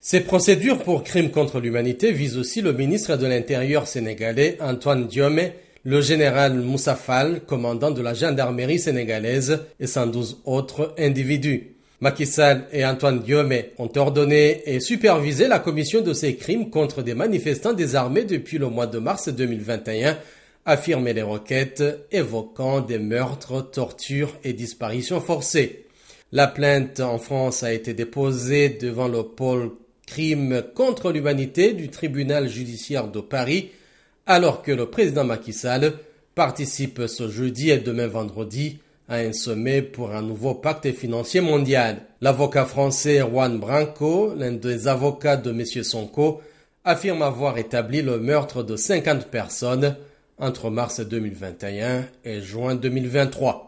Ces procédures pour crimes contre l'humanité visent aussi le ministre de l'Intérieur sénégalais Antoine Diome, le général Moussa Fall, commandant de la gendarmerie sénégalaise, et 112 autres individus. Macky Sall et Antoine Diome ont ordonné et supervisé la commission de ces crimes contre des manifestants désarmés depuis le mois de mars 2021, affirmaient les requêtes évoquant des meurtres, tortures et disparitions forcées. La plainte en France a été déposée devant le pôle crime contre l'humanité du tribunal judiciaire de Paris, alors que le président Macky Sall participe ce jeudi et demain vendredi à un sommet pour un nouveau pacte financier mondial. L'avocat français Juan Branco, l'un des avocats de M. Sonko, affirme avoir établi le meurtre de 50 personnes entre mars 2021 et juin 2023.